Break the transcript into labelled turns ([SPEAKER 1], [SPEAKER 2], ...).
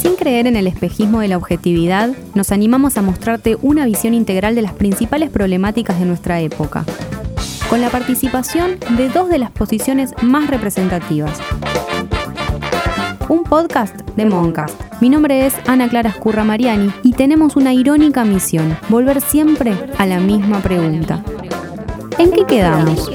[SPEAKER 1] Sin creer en el espejismo de la objetividad, nos animamos a mostrarte una visión integral de las principales problemáticas de nuestra época, con la participación de dos de las posiciones más representativas. Un podcast de Moncast. Mi nombre es Ana Clara Escurra Mariani y tenemos una irónica misión, volver siempre a la misma pregunta. ¿En qué quedamos?